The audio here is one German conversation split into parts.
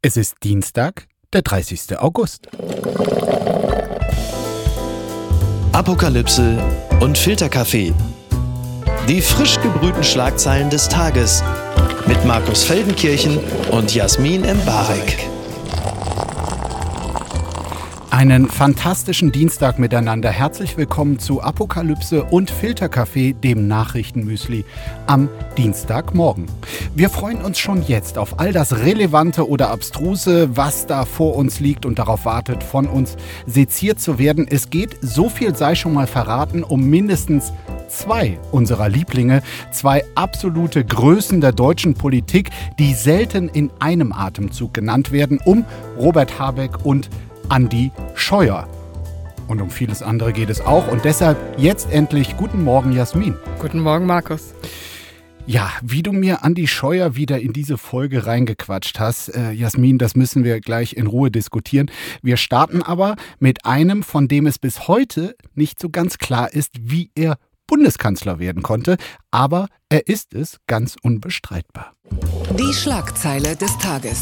Es ist Dienstag, der 30. August. Apokalypse und Filterkaffee. Die frisch gebrühten Schlagzeilen des Tages mit Markus Feldenkirchen und Jasmin Embarek. Einen fantastischen Dienstag miteinander. Herzlich willkommen zu Apokalypse und Filterkaffee, dem Nachrichtenmüsli am Dienstagmorgen. Wir freuen uns schon jetzt auf all das Relevante oder Abstruse, was da vor uns liegt und darauf wartet, von uns seziert zu werden. Es geht, so viel sei schon mal verraten, um mindestens zwei unserer Lieblinge, zwei absolute Größen der deutschen Politik, die selten in einem Atemzug genannt werden, um Robert Habeck und Andi Scheuer. Und um vieles andere geht es auch. Und deshalb jetzt endlich guten Morgen, Jasmin. Guten Morgen, Markus. Ja, wie du mir Andi Scheuer wieder in diese Folge reingequatscht hast, äh, Jasmin, das müssen wir gleich in Ruhe diskutieren. Wir starten aber mit einem, von dem es bis heute nicht so ganz klar ist, wie er Bundeskanzler werden konnte, aber er ist es ganz unbestreitbar. Die Schlagzeile des Tages.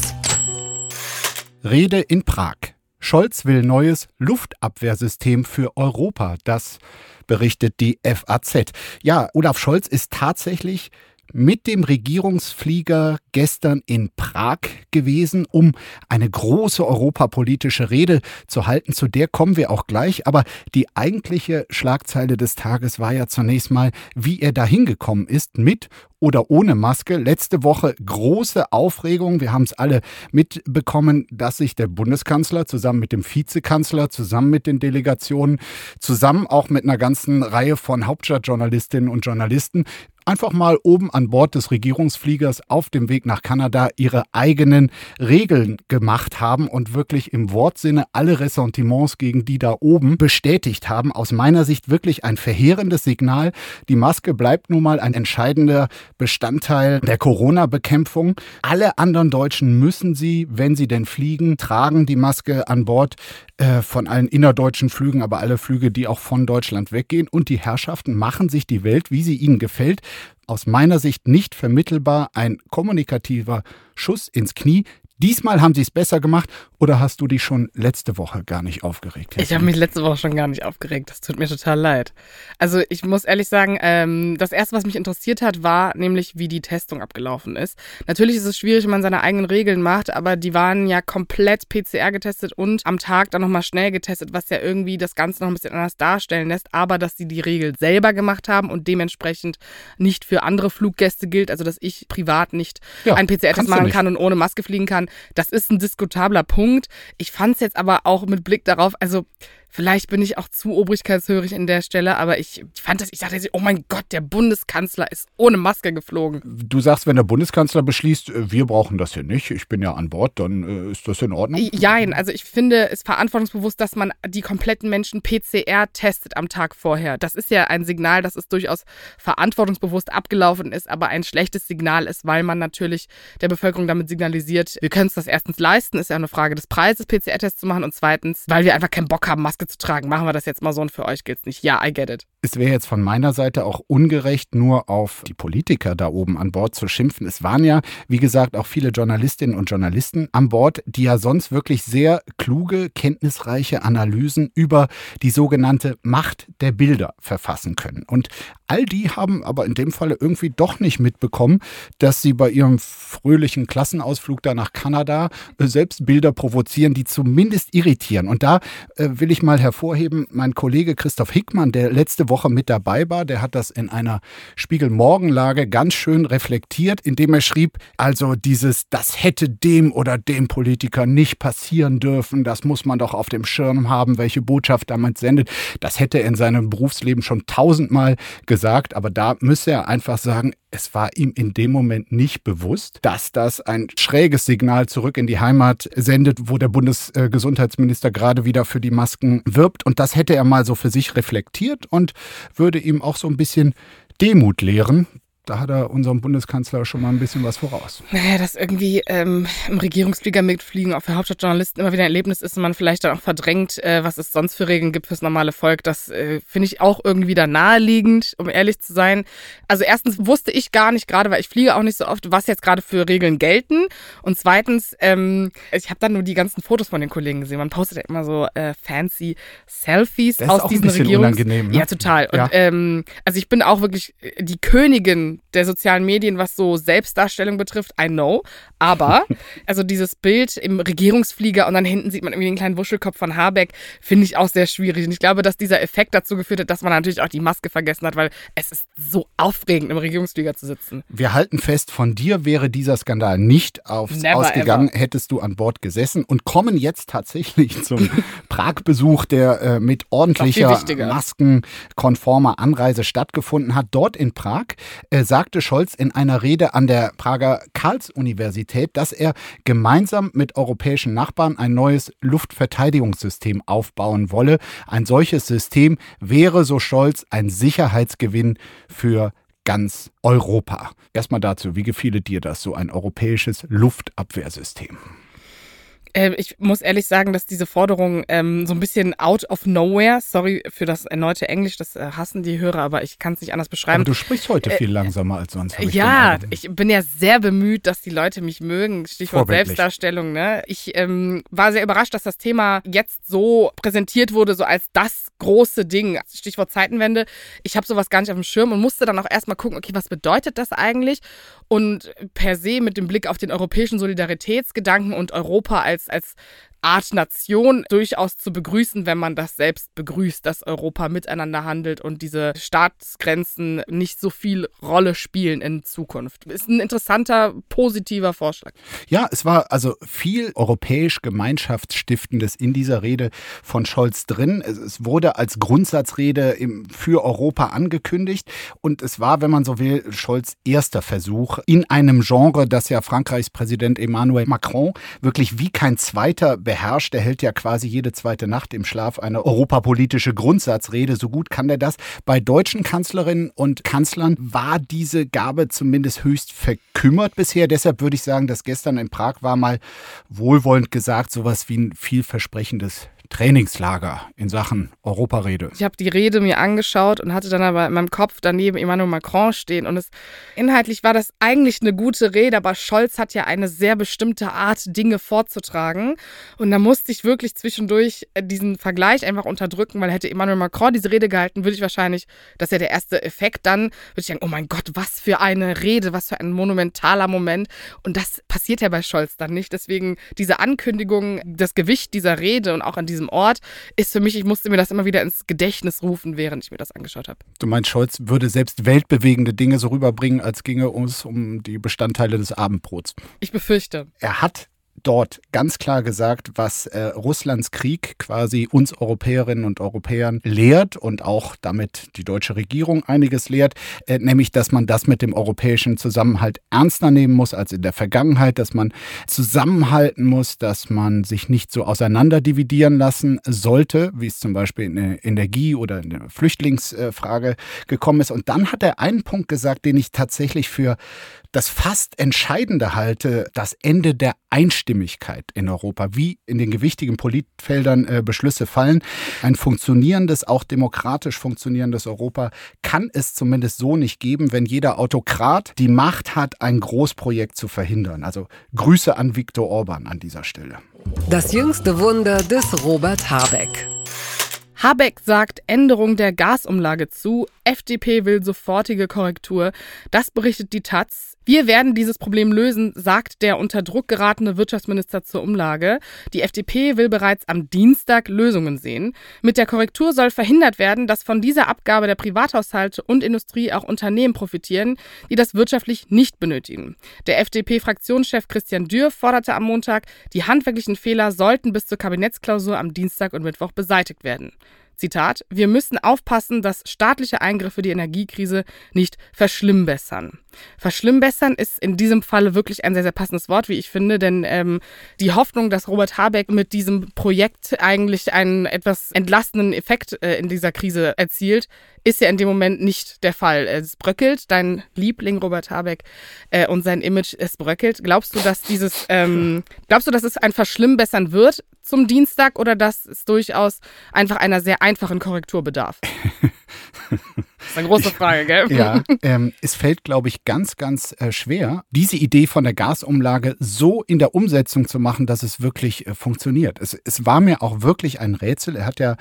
Rede in Prag. Scholz will neues Luftabwehrsystem für Europa. Das berichtet die FAZ. Ja, Olaf Scholz ist tatsächlich mit dem Regierungsflieger gestern in Prag gewesen, um eine große europapolitische Rede zu halten. Zu der kommen wir auch gleich. Aber die eigentliche Schlagzeile des Tages war ja zunächst mal, wie er dahin gekommen ist mit oder ohne Maske. Letzte Woche große Aufregung. Wir haben es alle mitbekommen, dass sich der Bundeskanzler zusammen mit dem Vizekanzler, zusammen mit den Delegationen, zusammen auch mit einer ganzen Reihe von Hauptstadtjournalistinnen und Journalisten einfach mal oben an Bord des Regierungsfliegers auf dem Weg nach Kanada ihre eigenen Regeln gemacht haben und wirklich im Wortsinne alle Ressentiments gegen die da oben bestätigt haben. Aus meiner Sicht wirklich ein verheerendes Signal. Die Maske bleibt nun mal ein entscheidender Bestandteil der Corona-Bekämpfung. Alle anderen Deutschen müssen sie, wenn sie denn fliegen, tragen die Maske an Bord äh, von allen innerdeutschen Flügen, aber alle Flüge, die auch von Deutschland weggehen. Und die Herrschaften machen sich die Welt, wie sie ihnen gefällt. Aus meiner Sicht nicht vermittelbar ein kommunikativer Schuss ins Knie, Diesmal haben sie es besser gemacht oder hast du dich schon letzte Woche gar nicht aufgeregt? Ich habe mich letzte Woche schon gar nicht aufgeregt. Das tut mir total leid. Also ich muss ehrlich sagen, ähm, das Erste, was mich interessiert hat, war nämlich, wie die Testung abgelaufen ist. Natürlich ist es schwierig, wenn man seine eigenen Regeln macht, aber die waren ja komplett PCR getestet und am Tag dann nochmal schnell getestet, was ja irgendwie das Ganze noch ein bisschen anders darstellen lässt. Aber dass sie die Regel selber gemacht haben und dementsprechend nicht für andere Fluggäste gilt, also dass ich privat nicht ja, einen PCR-Test machen kann und ohne Maske fliegen kann, das ist ein diskutabler Punkt. Ich fand es jetzt aber auch mit Blick darauf, also Vielleicht bin ich auch zu obrigkeitshörig in der Stelle, aber ich fand das, ich dachte, oh mein Gott, der Bundeskanzler ist ohne Maske geflogen. Du sagst, wenn der Bundeskanzler beschließt, äh, wir brauchen das hier nicht, ich bin ja an Bord, dann äh, ist das in Ordnung? Jein, also ich finde es verantwortungsbewusst, dass man die kompletten Menschen PCR testet am Tag vorher. Das ist ja ein Signal, dass es durchaus verantwortungsbewusst abgelaufen ist, aber ein schlechtes Signal ist, weil man natürlich der Bevölkerung damit signalisiert, wir können es das erstens leisten, ist ja eine Frage des Preises, PCR-Tests zu machen und zweitens, weil wir einfach keinen Bock haben, Maske zu tragen. Machen wir das jetzt mal so und für euch gilt es nicht. Ja, I get it. Es wäre jetzt von meiner Seite auch ungerecht, nur auf die Politiker da oben an Bord zu schimpfen. Es waren ja, wie gesagt, auch viele Journalistinnen und Journalisten an Bord, die ja sonst wirklich sehr kluge, kenntnisreiche Analysen über die sogenannte Macht der Bilder verfassen können. Und all die haben aber in dem Falle irgendwie doch nicht mitbekommen, dass sie bei ihrem fröhlichen Klassenausflug da nach Kanada äh, selbst Bilder provozieren, die zumindest irritieren. Und da äh, will ich mal hervorheben, mein Kollege Christoph Hickmann, der letzte Woche mit dabei war, der hat das in einer Spiegel-Morgenlage ganz schön reflektiert, indem er schrieb, also dieses, das hätte dem oder dem Politiker nicht passieren dürfen, das muss man doch auf dem Schirm haben, welche Botschaft damit sendet. Das hätte er in seinem Berufsleben schon tausendmal gesagt, aber da müsse er einfach sagen, es war ihm in dem Moment nicht bewusst, dass das ein schräges Signal zurück in die Heimat sendet, wo der Bundesgesundheitsminister gerade wieder für die Masken wirbt. Und das hätte er mal so für sich reflektiert und würde ihm auch so ein bisschen Demut lehren. Da hat er unserem Bundeskanzler schon mal ein bisschen was voraus. Naja, dass irgendwie ähm, im Regierungsflieger mitfliegen auch für Hauptstadtjournalisten immer wieder ein Erlebnis ist und man vielleicht dann auch verdrängt, äh, was es sonst für Regeln gibt fürs normale Volk. Das äh, finde ich auch irgendwie da naheliegend, um ehrlich zu sein. Also erstens wusste ich gar nicht, gerade weil ich fliege auch nicht so oft, was jetzt gerade für Regeln gelten. Und zweitens, ähm, ich habe dann nur die ganzen Fotos von den Kollegen gesehen. Man postet ja immer so äh, fancy Selfies Das ist aus auch ein diesen bisschen Regierungs... unangenehm, ne? Ja, total. Und Ja. ähm, also ich bin auch wirklich äh, die Königin der sozialen Medien, was so Selbstdarstellung betrifft. I know. Aber also dieses Bild im Regierungsflieger und dann hinten sieht man irgendwie den kleinen Wuschelkopf von Habeck, finde ich auch sehr schwierig. Und ich glaube, dass dieser Effekt dazu geführt hat, dass man natürlich auch die Maske vergessen hat, weil es ist so aufregend, im Regierungsflieger zu sitzen. Wir halten fest, von dir wäre dieser Skandal nicht aufs Never ausgegangen, hättest du an Bord gesessen und kommen jetzt tatsächlich zum Prag-Besuch, der äh, mit ordentlicher maskenkonformer Anreise stattgefunden hat. Dort in Prag äh, sagte Scholz in einer Rede an der Prager Karls-Universität, dass er gemeinsam mit europäischen Nachbarn ein neues Luftverteidigungssystem aufbauen wolle. Ein solches System wäre, so Scholz, ein Sicherheitsgewinn für ganz Europa. Erstmal dazu, wie gefiele dir das, so ein europäisches Luftabwehrsystem? Äh, ich muss ehrlich sagen, dass diese Forderung ähm, so ein bisschen out of nowhere, sorry für das erneute Englisch, das äh, hassen die Hörer, aber ich kann es nicht anders beschreiben. Aber du sprichst heute viel langsamer als sonst. ich Äh, Ja, ich bin ja sehr bemüht, dass die Leute mich mögen. Stichwort. Selbstdarstellung. Ne? Ich ähm, war sehr überrascht, dass das Thema jetzt so präsentiert wurde, so als das große Ding. Stichwort Zeitenwende. Ich habe sowas gar nicht auf dem Schirm und musste dann auch erstmal gucken, okay, was bedeutet das eigentlich? Und per se mit dem Blick auf den europäischen Solidaritätsgedanken und Europa als, als Art Nation durchaus zu begrüßen, wenn man das selbst begrüßt, dass Europa miteinander handelt und diese Staatsgrenzen nicht so viel Rolle spielen in Zukunft. Ist ein interessanter, positiver Vorschlag. Ja, es war also viel europäisch Gemeinschaftsstiftendes in dieser Rede von Scholz drin. Es, wurde als Grundsatzrede für Europa angekündigt und es war, wenn man so will, Scholz erster Versuch in einem Genre, das ja Frankreichs Präsident Emmanuel Macron wirklich wie kein zweiter beherrscht. Er hält ja quasi jede zweite Nacht im Schlaf eine europapolitische Grundsatzrede. So gut kann er das. Bei deutschen Kanzlerinnen und Kanzlern war diese Gabe zumindest höchst verkümmert bisher. Deshalb würde ich sagen, dass gestern in Prag war mal wohlwollend gesagt sowas wie ein vielversprechendes Trainingslager in Sachen Europarede. Ich habe die Rede mir angeschaut und hatte dann aber in meinem Kopf daneben Emmanuel Macron stehen. Und es inhaltlich war das eigentlich eine gute Rede, aber Scholz hat ja eine sehr bestimmte Art, Dinge vorzutragen. Und da musste ich wirklich zwischendurch diesen Vergleich einfach unterdrücken, weil hätte Emmanuel Macron diese Rede gehalten, würde ich wahrscheinlich, das ist ja der erste Effekt dann, würde ich denken, oh mein Gott, was für eine Rede, was für ein monumentaler Moment. Und das passiert ja bei Scholz dann nicht. Deswegen diese Ankündigung, das Gewicht dieser Rede und auch an diesem Ort ist für mich, ich musste mir das immer wieder ins Gedächtnis rufen, während ich mir das angeschaut habe. Du meinst, Scholz würde selbst weltbewegende Dinge so rüberbringen, als ginge es um die Bestandteile des Abendbrots. Ich befürchte. Er hat dort ganz klar gesagt, was äh, Russlands Krieg quasi uns Europäerinnen und Europäern lehrt und auch damit die deutsche Regierung einiges lehrt, äh, nämlich, dass man das mit dem europäischen Zusammenhalt ernster nehmen muss als in der Vergangenheit, dass man zusammenhalten muss, dass man sich nicht so auseinanderdividieren lassen sollte, wie es zum Beispiel in der Energie- oder in der Flüchtlingsfrage gekommen ist. Und dann hat er einen Punkt gesagt, den ich tatsächlich für das fast Entscheidende halte, das Ende der Einstimmigkeit in Europa, wie in den gewichtigen Politfeldern äh, Beschlüsse fallen. Ein funktionierendes, auch demokratisch funktionierendes Europa kann es zumindest so nicht geben, wenn jeder Autokrat die Macht hat, ein Großprojekt zu verhindern. Also Grüße an Viktor Orban an dieser Stelle. Das jüngste Wunder des Robert Habeck. Habeck sagt Änderung der Gasumlage zu. FDP will sofortige Korrektur. Das berichtet die Taz. Wir werden dieses Problem lösen, sagt der unter Druck geratene Wirtschaftsminister zur Umlage. Die FDP will bereits am Dienstag Lösungen sehen. Mit der Korrektur soll verhindert werden, dass von dieser Abgabe der Privathaushalte und Industrie auch Unternehmen profitieren, die das wirtschaftlich nicht benötigen. Der FDP-Fraktionschef Christian Dürr forderte am Montag, die handwerklichen Fehler sollten bis zur Kabinettsklausur am Dienstag und Mittwoch beseitigt werden. Zitat, wir müssen aufpassen, dass staatliche Eingriffe die Energiekrise nicht verschlimmbessern. Verschlimmbessern ist in diesem Falle wirklich ein sehr, sehr passendes Wort, wie ich finde, denn ähm, die Hoffnung, dass Robert Habeck mit diesem Projekt eigentlich einen etwas entlastenden Effekt äh, in dieser Krise erzielt, ist ja in dem Moment nicht der Fall. Es bröckelt, dein Liebling Robert Habeck äh, und sein Image, es bröckelt. Glaubst du, dass dieses, ähm, glaubst du, dass es ein Verschlimmbessern wird zum Dienstag oder dass es durchaus einfach einer sehr einfachen Korrektur bedarf? Das ist eine große Frage, gell? Ja, ähm, es fällt, glaube ich, ganz, ganz äh, schwer, diese Idee von der Gasumlage so in der Umsetzung zu machen, dass es wirklich äh, funktioniert. Es, es war mir auch wirklich ein Rätsel. Er hat ja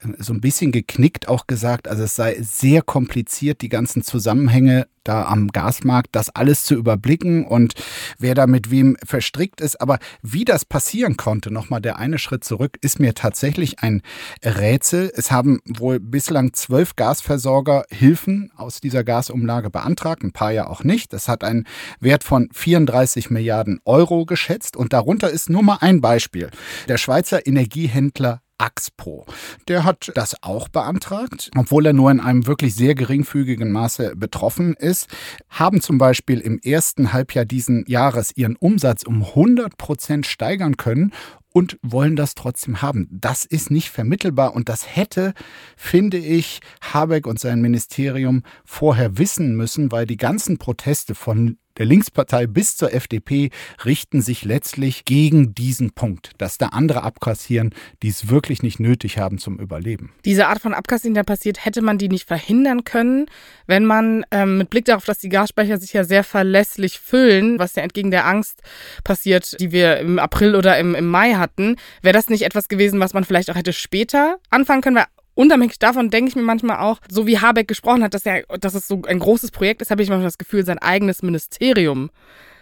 äh, so ein bisschen geknickt, auch gesagt, also es sei sehr kompliziert, die ganzen Zusammenhänge da am Gasmarkt, das alles zu überblicken und wer da mit wem verstrickt ist. Aber wie das passieren konnte, nochmal der eine Schritt zurück, ist mir tatsächlich ein Rätsel. Es haben wohl bislang zwölf Gasversorger Hilfen aus dieser Gasumlage beantragt, ein paar ja auch nicht. Das hat einen Wert von 34 Milliarden Euro geschätzt und darunter ist nur mal ein Beispiel. Der Schweizer Energiehändler Axpo. Der hat das auch beantragt, obwohl er nur in einem wirklich sehr geringfügigen Maße betroffen ist, haben zum Beispiel im ersten Halbjahr diesen Jahres ihren Umsatz um 100 Prozent steigern können und wollen das trotzdem haben. Das ist nicht vermittelbar und das hätte, finde ich, Habeck und sein Ministerium vorher wissen müssen, weil die ganzen Proteste von der Linkspartei bis zur FDP richten sich letztlich gegen diesen Punkt, dass da andere abkassieren, die es wirklich nicht nötig haben zum Überleben. Diese Art von Abkassieren, der passiert, hätte man die nicht verhindern können, wenn man ähm, mit Blick darauf, dass die Gasspeicher sich ja sehr verlässlich füllen, was ja entgegen der Angst passiert, die wir im April oder im, im Mai hatten, wäre das nicht etwas gewesen, was man vielleicht auch hätte später anfangen können, weil Unabhängig davon denke ich mir manchmal auch, so wie Habeck gesprochen hat, dass, er, dass es so ein großes Projekt ist, habe ich manchmal das Gefühl, sein eigenes Ministerium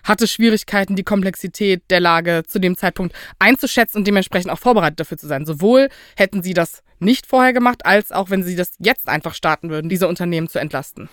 hatte Schwierigkeiten, die Komplexität der Lage zu dem Zeitpunkt einzuschätzen und dementsprechend auch vorbereitet dafür zu sein. Sowohl hätten sie das nicht vorher gemacht, als auch wenn sie das jetzt einfach starten würden, diese Unternehmen zu entlasten.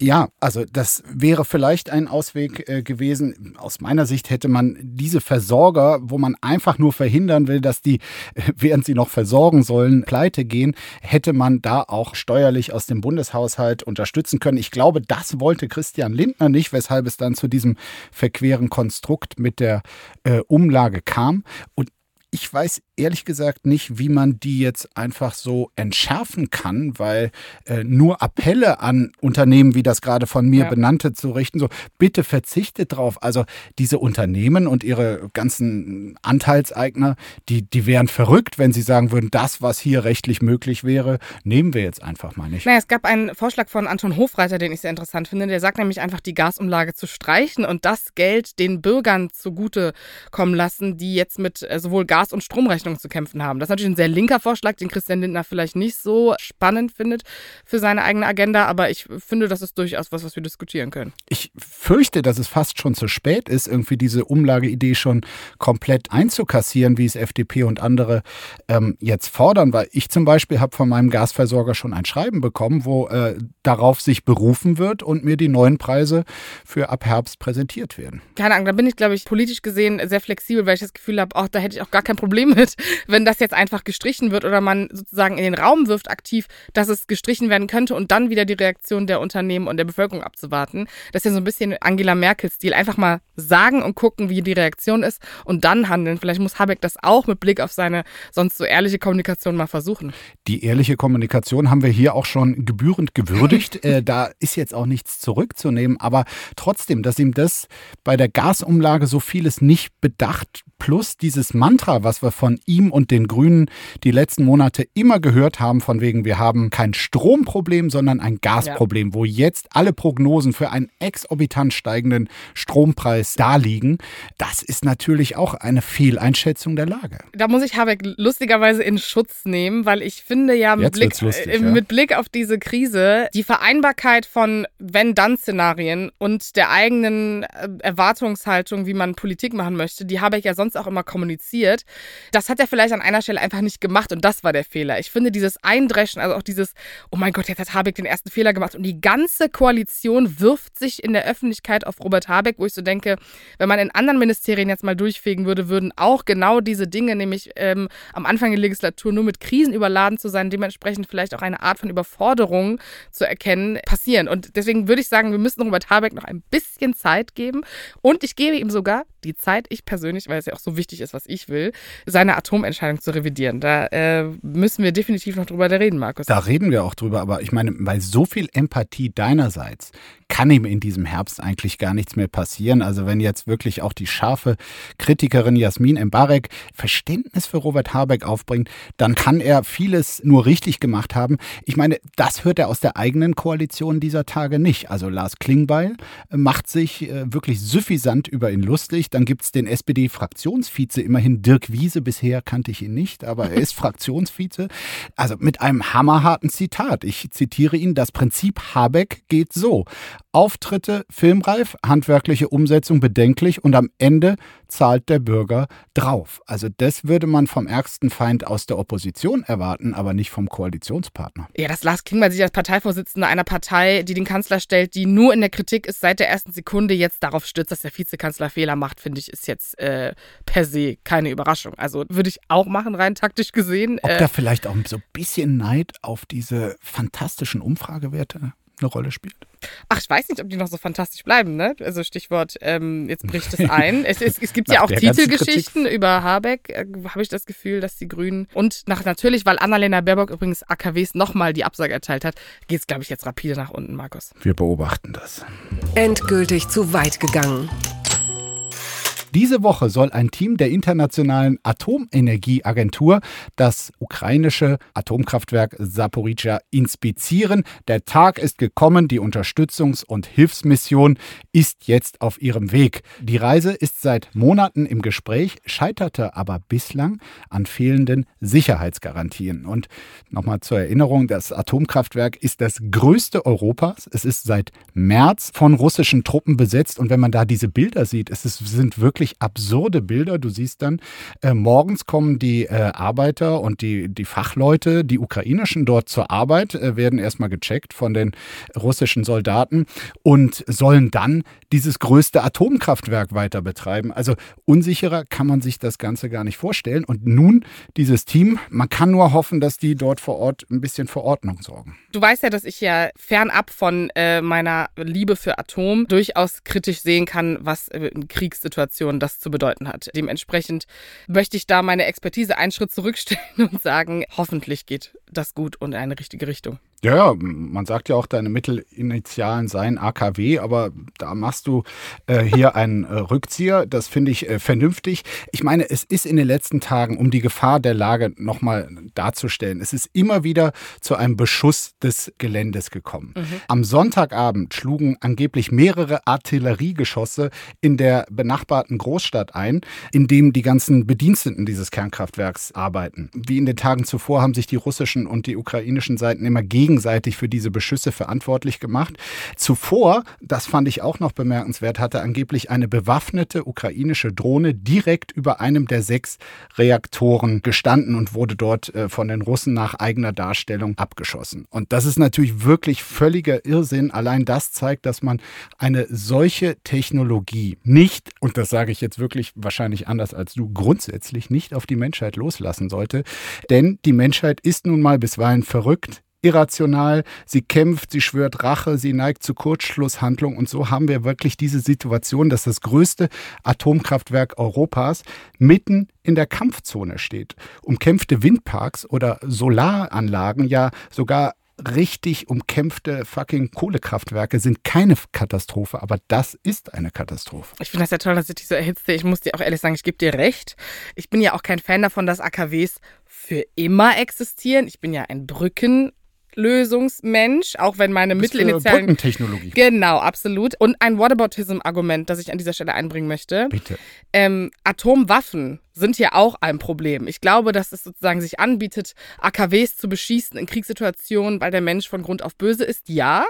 Ja, also das wäre vielleicht ein Ausweg äh, gewesen. Aus meiner Sicht hätte man diese Versorger, wo man einfach nur verhindern will, dass die, während sie noch versorgen sollen, pleite gehen, hätte man da auch steuerlich aus dem Bundeshaushalt unterstützen können. Ich glaube, das wollte Christian Lindner nicht, weshalb es dann zu diesem verqueren Konstrukt mit der äh, Umlage kam. Und ich weiß ehrlich gesagt nicht, wie man die jetzt einfach so entschärfen kann, weil äh, nur Appelle an Unternehmen, wie das gerade von mir ja. benannte, zu richten, so bitte verzichtet drauf. Also diese Unternehmen und ihre ganzen Anteilseigner, die, die wären verrückt, wenn sie sagen würden, das, was hier rechtlich möglich wäre, nehmen wir jetzt einfach mal nicht. Naja, es gab einen Vorschlag von Anton Hofreiter, den ich sehr interessant finde. Der sagt nämlich einfach, die Gasumlage zu streichen und das Geld den Bürgern zugute kommen lassen, die jetzt mit äh, sowohl Gas- und Stromrechnung zu kämpfen haben. Das ist natürlich ein sehr linker Vorschlag, den Christian Lindner vielleicht nicht so spannend findet für seine eigene Agenda, aber ich finde, das ist durchaus was, was wir diskutieren können. Ich fürchte, dass es fast schon zu spät ist, irgendwie diese Umlageidee schon komplett einzukassieren, wie es FDP und andere ähm, jetzt fordern, weil ich zum Beispiel habe von meinem Gasversorger schon ein Schreiben bekommen, wo äh, darauf sich berufen wird und mir die neuen Preise für ab Herbst präsentiert werden. Keine Ahnung, da bin ich, glaube ich, politisch gesehen sehr flexibel, weil ich das Gefühl habe, auch da hätte ich auch gar kein Problem mit, wenn das jetzt einfach gestrichen wird oder man sozusagen in den Raum wirft aktiv, dass es gestrichen werden könnte und dann wieder die Reaktion der Unternehmen und der Bevölkerung abzuwarten. Das ist ja so ein bisschen Angela Merkel-Stil. Einfach mal sagen und gucken, wie die Reaktion ist und dann handeln. Vielleicht muss Habeck das auch mit Blick auf seine sonst so ehrliche Kommunikation mal versuchen. Die ehrliche Kommunikation haben wir hier auch schon gebührend gewürdigt. äh, da ist jetzt auch nichts zurückzunehmen, aber trotzdem, dass ihm das bei der Gasumlage so vieles nicht bedacht plus dieses Mantra, was wir von ihm und den Grünen die letzten Monate immer gehört haben, von wegen, wir haben kein Stromproblem, sondern ein Gasproblem, ja. wo jetzt alle Prognosen für einen exorbitant steigenden Strompreis da liegen. Das ist natürlich auch eine Fehleinschätzung der Lage. Da muss ich Habeck lustigerweise in Schutz nehmen, weil ich finde ja mit, Blick, lustig, äh, mit Blick auf diese Krise die Vereinbarkeit von Wenn-Dann-Szenarien und der eigenen äh, Erwartungshaltung, wie man Politik machen möchte, die Habeck ja sonst sonst auch immer kommuniziert. Das hat er vielleicht an einer Stelle einfach nicht gemacht und das war der Fehler. Ich finde dieses Eindreschen, also auch dieses, oh mein Gott, jetzt hat Habeck den ersten Fehler gemacht und die ganze Koalition wirft sich in der Öffentlichkeit auf Robert Habeck, wo ich so denke, wenn man in anderen Ministerien jetzt mal durchfegen würde, würden auch genau diese Dinge, nämlich ähm, am Anfang der Legislatur nur mit Krisen überladen zu sein, dementsprechend vielleicht auch eine Art von Überforderung zu erkennen, passieren. Und deswegen würde ich sagen, wir müssen Robert Habeck noch ein bisschen Zeit geben. Und ich gebe ihm sogar die Zeit, ich persönlich, weil es ja auch so wichtig ist, was ich will, seine Atomentscheidung zu revidieren. Da äh, müssen wir definitiv noch drüber reden, Markus. Da reden wir auch drüber, aber ich meine, bei so viel Empathie deinerseits kann ihm in diesem Herbst eigentlich gar nichts mehr passieren. Also wenn jetzt wirklich auch die scharfe Kritikerin Jasmin Embarek Verständnis für Robert Habeck aufbringt, dann kann er vieles nur richtig gemacht haben. Ich meine, das hört er aus der eigenen Koalition dieser Tage nicht. Also Lars Klingbeil macht sich äh, wirklich suffisant über ihn lustig. Dann gibt es den SPD-Fraktionsvize, immerhin Dirk Wiese, bisher kannte ich ihn nicht, aber er ist Fraktionsvize. Also mit einem hammerharten Zitat. Ich zitiere ihn, das Prinzip Habeck geht so. Auftritte filmreif, handwerkliche Umsetzung bedenklich und am Ende zahlt der Bürger drauf. Also das würde man vom ärgsten Feind aus der Opposition erwarten, aber nicht vom Koalitionspartner. Ja, dass Lars Klingbeil sich als Parteivorsitzender einer Partei, die den Kanzler stellt, die nur in der Kritik ist, seit der ersten Sekunde jetzt darauf stürzt, dass der Vizekanzler Fehler macht, finde ich, ist jetzt äh, per se keine Überraschung. Also würde ich auch machen, rein taktisch gesehen. Ob äh, da vielleicht auch so ein bisschen Neid auf diese fantastischen Umfragewerte eine Rolle spielt? Ach, ich weiß nicht, ob die noch so fantastisch bleiben, ne? Also Stichwort, ähm, jetzt bricht es ein. es, es, es gibt ja auch Titelgeschichten über Habeck, äh, habe ich das Gefühl, dass die Grünen und nach, natürlich, weil Annalena Baerbock übrigens AKWs nochmal die Absage erteilt hat, geht es, glaube ich, jetzt rapide nach unten, Markus. Wir beobachten das. Endgültig zu weit gegangen. Diese Woche soll ein Team der Internationalen Atomenergieagentur das ukrainische Atomkraftwerk Saporizhia inspizieren. Der Tag ist gekommen, die Unterstützungs- und Hilfsmission ist jetzt auf ihrem Weg. Die Reise ist seit Monaten im Gespräch, scheiterte aber bislang an fehlenden Sicherheitsgarantien. Und nochmal zur Erinnerung, das Atomkraftwerk ist das größte Europas. Es ist seit März von russischen Truppen besetzt und wenn man da diese Bilder sieht, es sind wirklich wirklich absurde Bilder. Du siehst dann, äh, morgens kommen die äh, Arbeiter und die, die Fachleute, die ukrainischen dort zur Arbeit, äh, werden erstmal gecheckt von den russischen Soldaten und sollen dann dieses größte Atomkraftwerk weiter betreiben. Also unsicherer kann man sich das Ganze gar nicht vorstellen. Und nun dieses Team, man kann nur hoffen, dass die dort vor Ort ein bisschen für Ordnung sorgen. Du weißt ja, dass ich ja fernab von äh, meiner Liebe für Atom durchaus kritisch sehen kann, was äh, in Kriegssituationen Situation das zu bedeuten hat. Dementsprechend möchte ich da meine Expertise einen Schritt zurückstellen und sagen, hoffentlich geht das gut und in eine richtige Richtung. Ja, ja, man sagt ja auch, deine Mittelinitialen seien AKW, aber da machst du äh, hier einen äh, Rückzieher. Das finde ich äh, vernünftig. Ich meine, es ist in den letzten Tagen, um die Gefahr der Lage nochmal darzustellen, es ist immer wieder zu einem Beschuss des Geländes gekommen. Mhm. Am Sonntagabend schlugen angeblich mehrere Artilleriegeschosse in der benachbarten Großstadt ein, in dem die ganzen Bediensteten dieses Kernkraftwerks arbeiten. Wie in den Tagen zuvor haben sich die russischen und die ukrainischen Seiten immer gegen gegenseitig für diese Beschüsse verantwortlich gemacht. Zuvor, das fand ich auch noch bemerkenswert, hatte angeblich eine bewaffnete ukrainische Drohne direkt über einem der sechs Reaktoren gestanden und wurde dort äh, von den Russen nach eigener Darstellung abgeschossen. Und das ist natürlich wirklich völliger Irrsinn. Allein das zeigt, dass man eine solche Technologie nicht, und das sage ich jetzt wirklich wahrscheinlich anders als du, grundsätzlich nicht auf die Menschheit loslassen sollte. Denn die Menschheit ist nun mal bisweilen verrückt irrational, sie kämpft, sie schwört Rache, sie neigt zu Kurzschlusshandlung und so haben wir wirklich diese Situation, dass das größte Atomkraftwerk Europas mitten in der Kampfzone steht. Umkämpfte Windparks oder Solaranlagen, ja sogar richtig umkämpfte fucking Kohlekraftwerke sind keine Katastrophe, aber das ist eine Katastrophe. Ich finde das ja toll, dass ich dich so erhitze. Ich muss dir auch ehrlich sagen, ich gebe dir recht. Ich bin ja auch kein Fan davon, dass AKWs für immer existieren. Ich bin ja ein Brücken Lösungsmensch, auch wenn meine Mittelinitialen. Brückentechnologie. Genau, absolut. Und ein Whataboutism-Argument, das ich an dieser Stelle einbringen möchte. Bitte. Ähm, Atomwaffen sind ja auch ein Problem. Ich glaube, dass es sozusagen sich anbietet, AKWs zu beschießen in Kriegssituationen, weil der Mensch von Grund auf böse ist. Ja.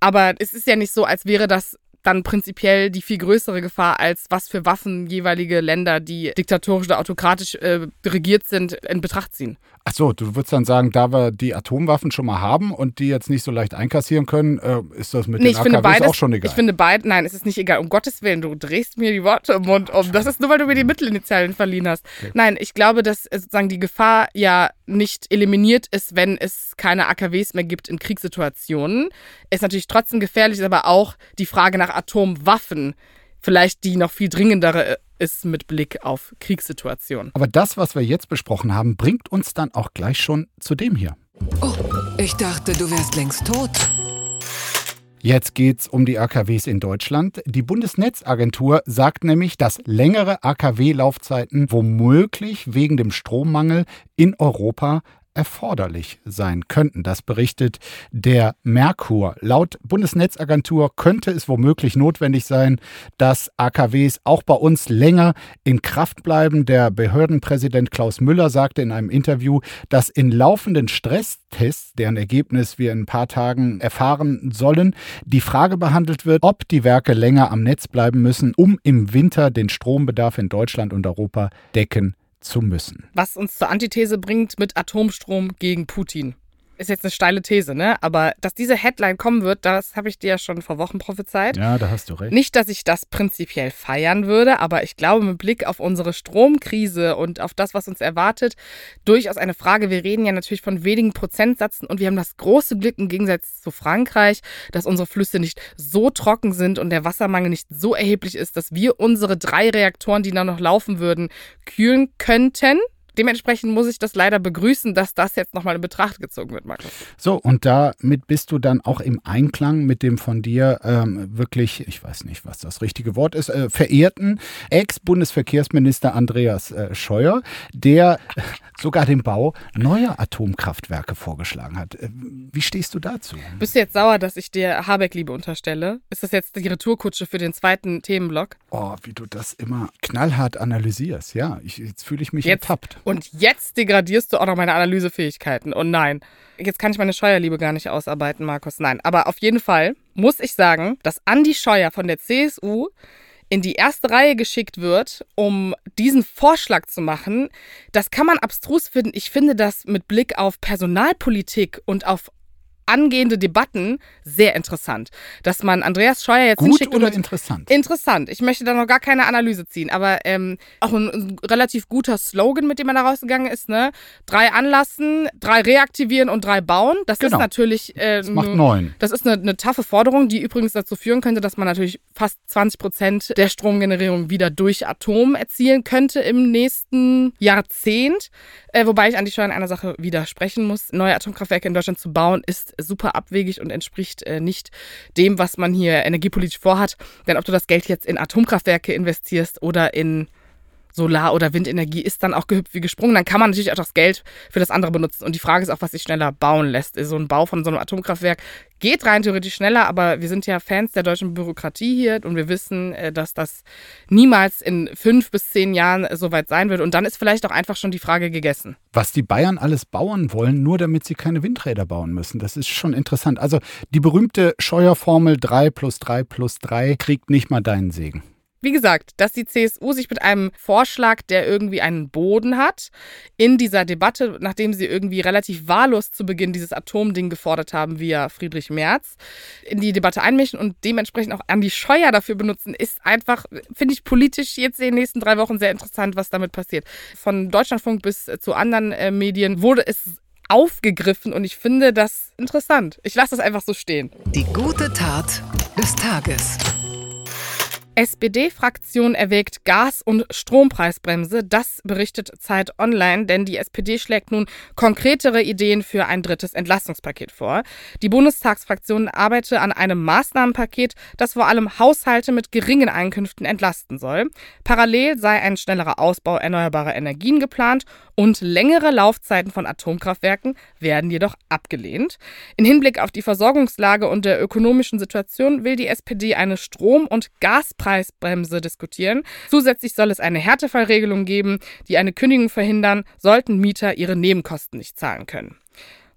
Aber es ist ja nicht so, als wäre das dann prinzipiell die viel größere Gefahr, als was für Waffen jeweilige Länder, die diktatorisch oder autokratisch äh, regiert sind, in Betracht ziehen. Ach so, du würdest dann sagen, da wir die Atomwaffen schon mal haben und die jetzt nicht so leicht einkassieren können, äh, ist das mit Nee, den ich finde AKWs beides, auch schon egal. Ich finde beide, nein, es ist nicht egal. Um Gottes Willen, du drehst mir die Worte im Mund um. Das ist nur, weil du mir die Mittelinitialen verliehen hast. Nein, ich glaube, dass äh, sozusagen die Gefahr ja nicht eliminiert ist, wenn es keine AKWs mehr gibt in Kriegssituationen. Ist natürlich trotzdem gefährlich, ist aber auch die Frage nach Atomwaffen vielleicht die noch viel dringendere äh, ist mit Blick auf Kriegssituationen. Aber das, was wir jetzt besprochen haben, bringt uns dann auch gleich schon zu dem hier. Oh, ich dachte, du wärst längst tot. Jetzt geht's um die AKWs in Deutschland. Die Bundesnetzagentur sagt nämlich, dass längere AKW-Laufzeiten womöglich wegen dem Strommangel in Europa erforderlich sein könnten. Das berichtet der Merkur. Laut Bundesnetzagentur könnte es womöglich notwendig sein, dass AKWs auch bei uns länger in Kraft bleiben. Der Behördenpräsident Klaus Müller sagte in einem Interview, dass in laufenden Stresstests, deren Ergebnis wir in ein paar Tagen erfahren sollen, die Frage behandelt wird, ob die Werke länger am Netz bleiben müssen, um im Winter den Strombedarf in Deutschland und Europa decken zu müssen. Was uns zur Antithese bringt mit Atomstrom gegen Putin. Ist jetzt eine steile These, ne? Aber dass diese Headline kommen wird, das habe ich dir ja schon vor Wochen prophezeit. Ja, da hast du recht. Nicht, dass ich das prinzipiell feiern würde, aber ich glaube, mit Blick auf unsere Stromkrise und auf das, was uns erwartet, durchaus eine Frage. Wir reden ja natürlich von wenigen Prozentsätzen und wir haben das große Glück im Gegensatz zu Frankreich, dass unsere Flüsse nicht so trocken sind und der Wassermangel nicht so erheblich ist, dass wir unsere drei Reaktoren, die da noch laufen würden, kühlen könnten. Dementsprechend muss ich das leider begrüßen, dass das jetzt nochmal in Betracht gezogen wird, Markus. So, und damit bist du dann auch im Einklang mit dem von dir ähm, wirklich, ich weiß nicht, was das richtige Wort ist, äh, verehrten Ex-Bundesverkehrsminister Andreas äh, Scheuer, der sogar den Bau neuer Atomkraftwerke vorgeschlagen hat. Äh, wie stehst du dazu? Bist du jetzt sauer, dass ich dir Habeck-Liebe unterstelle? Ist das jetzt die Retourkutsche für den zweiten Themenblock? Oh, wie du das immer knallhart analysierst. Ja, ich, jetzt fühle ich mich Jetzt ertappt. Und jetzt degradierst du auch noch meine Analysefähigkeiten. Und nein, jetzt kann ich meine Scheuerliebe gar nicht ausarbeiten, Markus. Nein, aber auf jeden Fall muss ich sagen, dass Andi Scheuer von der CSU in die erste Reihe geschickt wird, um diesen Vorschlag zu machen. Das kann man abstrus finden. Ich finde das mit Blick auf Personalpolitik und auf angehende Debatten sehr interessant. Dass man Andreas Scheuer jetzt Gut hinschickt oder und interessant? Interessant. Ich möchte da noch gar keine Analyse ziehen, aber ähm, auch ein, ein relativ guter Slogan, mit dem man da rausgegangen ist, ne? Drei anlassen, drei reaktivieren und drei bauen. Das Genau. ist natürlich. Äh, Das macht neun. Das ist eine, eine taffe Forderung, die übrigens dazu führen könnte, dass man natürlich fast 20 Prozent der Stromgenerierung wieder durch Atom erzielen könnte im nächsten Jahrzehnt. Äh, wobei ich an die Steuern einer Sache widersprechen muss. Neue Atomkraftwerke in Deutschland zu bauen, ist super abwegig und entspricht äh, nicht dem, was man hier energiepolitisch vorhat. Denn ob du das Geld jetzt in Atomkraftwerke investierst oder in Solar- oder Windenergie ist dann auch gehüpft wie gesprungen. Dann kann man natürlich auch das Geld für das andere benutzen. Und die Frage ist auch, was sich schneller bauen lässt. So ein Bau von so einem Atomkraftwerk geht rein theoretisch schneller, aber wir sind ja Fans der deutschen Bürokratie hier und wir wissen, äh, dass das niemals in fünf bis zehn Jahren äh, soweit sein wird. Und dann ist vielleicht auch einfach schon die Frage gegessen. was die Bayern alles bauen wollen, nur damit sie keine Windräder bauen müssen. Das ist schon interessant. Also die berühmte Scheuerformel 3 plus 3 plus 3 kriegt nicht mal deinen Segen. Wie gesagt, dass die CSU sich mit einem Vorschlag, der irgendwie einen Boden hat, in dieser Debatte, nachdem sie irgendwie relativ wahllos zu Beginn dieses Atomding gefordert haben, via Friedrich Merz, in die Debatte einmischen und dementsprechend auch Andi Scheuer dafür benutzen, ist einfach, finde ich, politisch jetzt in den nächsten drei Wochen sehr interessant, was damit passiert. Von Deutschlandfunk bis äh, zu anderen äh, Medien wurde es aufgegriffen und ich finde das interessant. Ich lasse das einfach so stehen. Die gute Tat des Tages. SPD-Fraktion erwägt Gas- und Strompreisbremse. Das berichtet Zeit Online, denn die SPD schlägt nun konkretere Ideen für ein drittes Entlastungspaket vor. Die Bundestagsfraktion arbeite an einem Maßnahmenpaket, das vor allem Haushalte mit geringen Einkünften entlasten soll. Parallel sei ein schnellerer Ausbau erneuerbarer Energien geplant und längere Laufzeiten von Atomkraftwerken werden jedoch abgelehnt. In Hinblick auf die Versorgungslage und der ökonomischen Situation will die SPD eine Strom- und Gaspreisbremse diskutieren. Zusätzlich soll es eine Härtefallregelung geben, die eine Kündigung verhindern, sollten Mieter ihre Nebenkosten nicht zahlen können.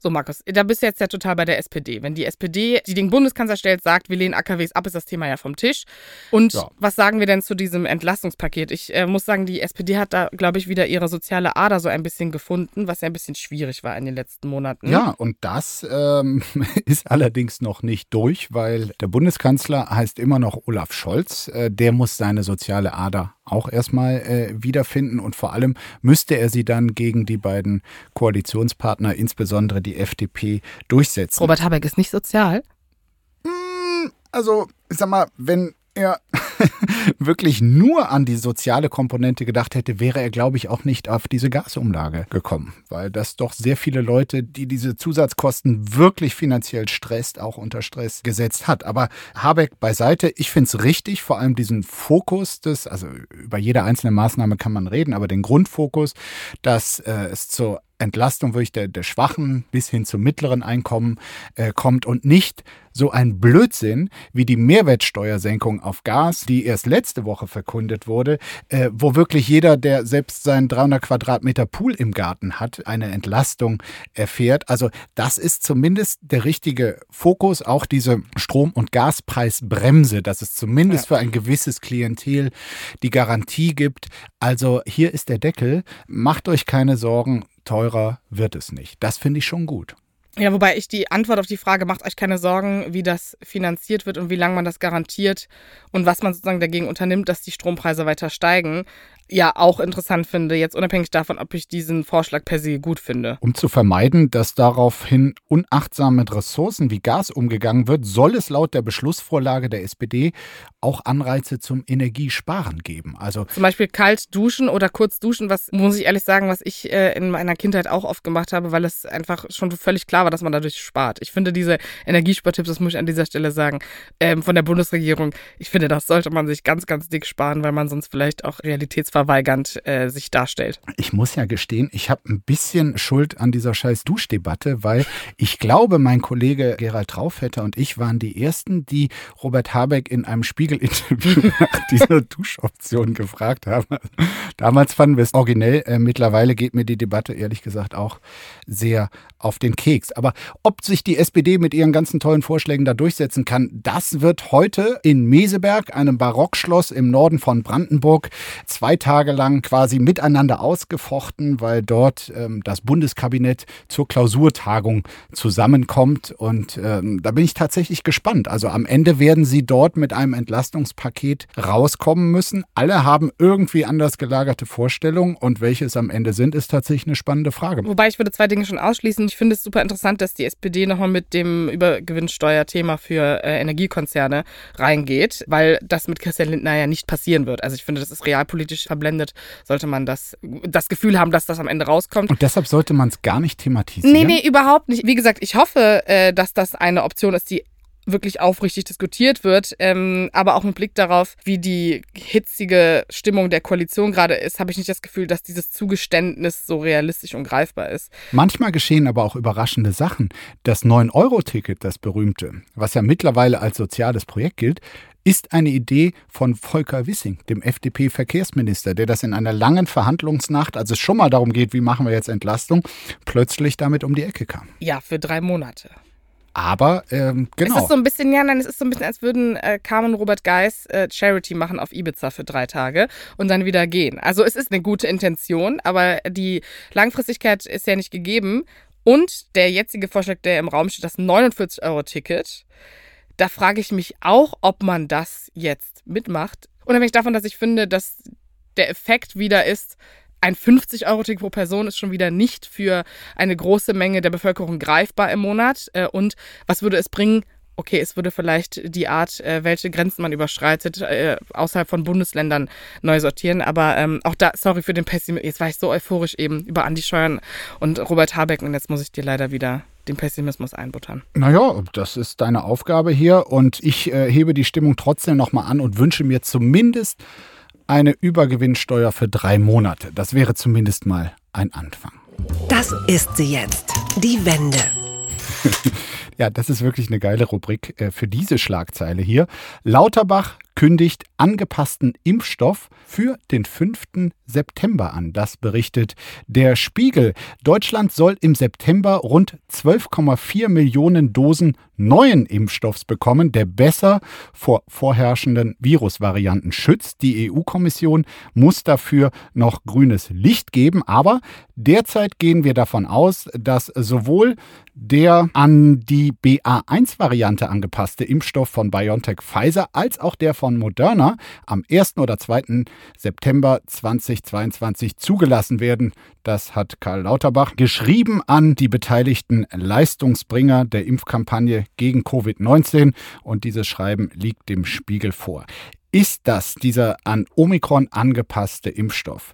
So, Markus, da bist du jetzt ja total bei der SPD. Wenn die SPD, die den Bundeskanzler stellt, sagt, wir lehnen AKWs ab, ist das Thema ja vom Tisch. Und Ja. was sagen wir denn zu diesem Entlastungspaket? Ich äh, muss sagen, die SPD hat da, glaube ich, wieder ihre soziale Ader so ein bisschen gefunden, was ja ein bisschen schwierig war in den letzten Monaten. Ja, und das ähm, ist allerdings noch nicht durch, weil der Bundeskanzler heißt immer noch Olaf Scholz. Äh, der muss seine soziale Ader auch erstmal äh, wiederfinden und vor allem müsste er sie dann gegen die beiden Koalitionspartner, insbesondere die FDP, durchsetzen. Robert Habeck ist nicht sozial. Also, ich sag mal, wenn er wirklich nur an die soziale Komponente gedacht hätte, wäre er, glaube ich, auch nicht auf diese Gasumlage gekommen, weil das doch sehr viele Leute, die diese Zusatzkosten wirklich finanziell stresst, auch unter Stress gesetzt hat. Aber Habeck beiseite, ich finde es richtig, vor allem diesen Fokus des, also über jede einzelne Maßnahme kann man reden, aber den Grundfokus, dass äh, es zur Entlastung wirklich der, der Schwachen bis hin zum mittleren Einkommen äh, kommt und nicht so ein Blödsinn wie die Mehrwertsteuersenkung auf Gas, die erst letzte Woche verkündet wurde, äh, wo wirklich jeder, der selbst seinen 300 Quadratmeter Pool im Garten hat, eine Entlastung erfährt. Also das ist zumindest der richtige Fokus, auch diese Strom- und Gaspreisbremse, dass es zumindest für ein gewisses Klientel die Garantie gibt. Also hier ist der Deckel, macht euch keine Sorgen, teurer wird es nicht. Das finde ich schon gut. Ja, wobei ich die Antwort auf die Frage, macht euch keine Sorgen, wie das finanziert wird und wie lange man das garantiert und was man sozusagen dagegen unternimmt, dass die Strompreise weiter steigen, ja auch interessant finde, jetzt unabhängig davon, ob ich diesen Vorschlag per se gut finde. Um zu vermeiden, dass daraufhin unachtsam mit Ressourcen wie Gas umgegangen wird, soll es laut der Beschlussvorlage der SPD auch Anreize zum Energiesparen geben. Also Zum Beispiel kalt duschen oder kurz duschen, was muss ich ehrlich sagen, was ich äh, in meiner Kindheit auch oft gemacht habe, weil es einfach schon völlig klar war, dass man dadurch spart. Ich finde diese Energiespartipps, das muss ich an dieser Stelle sagen, ähm, von der Bundesregierung, ich finde, das sollte man sich ganz, ganz dick sparen, weil man sonst vielleicht auch realitätsverweigernd äh, sich darstellt. ich muss ja gestehen, ich habe ein bisschen Schuld an dieser scheiß Duschdebatte, weil ich glaube, mein Kollege Gerald Traufetter und ich waren die Ersten, die Robert Habeck in einem Spiegel-Interview nach dieser Duschoption gefragt haben. Damals fanden wir es originell. Äh, mittlerweile geht mir die Debatte ehrlich gesagt auch sehr auf den Keks. Aber ob sich die SPD mit ihren ganzen tollen Vorschlägen da durchsetzen kann, das wird heute in Meseberg, einem Barockschloss im Norden von Brandenburg, zwei Tage lang quasi miteinander ausgefochten, weil dort ähm, das Bundeskabinett zur Klausurtagung zusammenkommt. Und ähm, da bin ich tatsächlich gespannt. Also am Ende werden sie dort mit einem Entlastungspaket rauskommen müssen. Alle haben irgendwie anders gelagerte Vorstellungen und welche es am Ende sind, ist tatsächlich eine spannende Frage. Wobei ich würde zwei Dinge schon ausschließen. Ich finde es super interessant, dass die SPD nochmal mit dem Übergewinnsteuerthema für äh, Energiekonzerne reingeht, weil das mit Christian Lindner ja nicht passieren wird. Also ich finde, das ist realpolitisch verblendet, sollte man das, das Gefühl haben, dass das am Ende rauskommt. Und deshalb sollte man es gar nicht thematisieren. Nee, nee, überhaupt nicht. Wie gesagt, ich hoffe, äh, dass das eine Option ist, die wirklich aufrichtig diskutiert wird. Ähm, aber auch mit Blick darauf, wie die hitzige Stimmung der Koalition gerade ist, habe ich nicht das Gefühl, dass dieses Zugeständnis so realistisch und greifbar ist. Manchmal geschehen aber auch überraschende Sachen. Das 9-Euro-Ticket, das berühmte, was ja mittlerweile als soziales Projekt gilt, ist eine Idee von Volker Wissing, dem FDP-Verkehrsminister, der das in einer langen Verhandlungsnacht, als es schon mal darum geht, wie machen wir jetzt Entlastung, plötzlich damit um die Ecke kam. Ja, für drei Monate. Aber ähm, Es genau. ist so ein bisschen, ja, nein, es ist so ein bisschen, als würden äh, Carmen Robert Geis äh, Charity machen auf Ibiza für drei Tage und dann wieder gehen. Also es ist eine gute Intention, aber die Langfristigkeit ist ja nicht gegeben. Und der jetzige Vorschlag, der im Raum steht, das 49-Euro-Ticket, da frage ich mich auch, ob man das jetzt mitmacht. Unabhängig davon, dass ich finde, dass der Effekt wieder ist, ein 50-Euro-Ticket pro Person ist schon wieder nicht für eine große Menge der Bevölkerung greifbar im Monat. Äh, Und was würde es bringen? Okay, es würde vielleicht die Art, äh, welche Grenzen man überschreitet, äh, außerhalb von Bundesländern neu sortieren. Aber ähm, auch da, sorry für den Pessimismus, jetzt war ich so euphorisch eben über Andi Scheuern und Robert Habeck und jetzt muss ich dir leider wieder den Pessimismus einbuttern. Naja, das ist deine Aufgabe hier und ich äh, hebe die Stimmung trotzdem nochmal an und wünsche mir zumindest eine Übergewinnsteuer für drei Monate. Das wäre zumindest mal ein Anfang. Das ist sie jetzt. Die Wende. Ja, das ist wirklich eine geile Rubrik äh, für diese Schlagzeile hier. Lauterbach kündigt angepassten Impfstoff für den 5. September an. Das berichtet der Spiegel. Deutschland soll im September rund 12,4 Millionen Dosen neuen Impfstoffs bekommen, der besser vor vorherrschenden Virusvarianten schützt. Die EU-Kommission muss dafür noch grünes Licht geben, aber derzeit gehen wir davon aus, dass sowohl der an die BA1-Variante angepasste Impfstoff von BioNTech Pfizer als auch der von Moderna am 1. oder 2. September 2022 zugelassen werden. Das hat Karl Lauterbach geschrieben an die beteiligten Leistungsbringer der Impfkampagne gegen Covid-19 und dieses Schreiben liegt dem Spiegel vor. Ist das dieser an Omikron angepasste Impfstoff?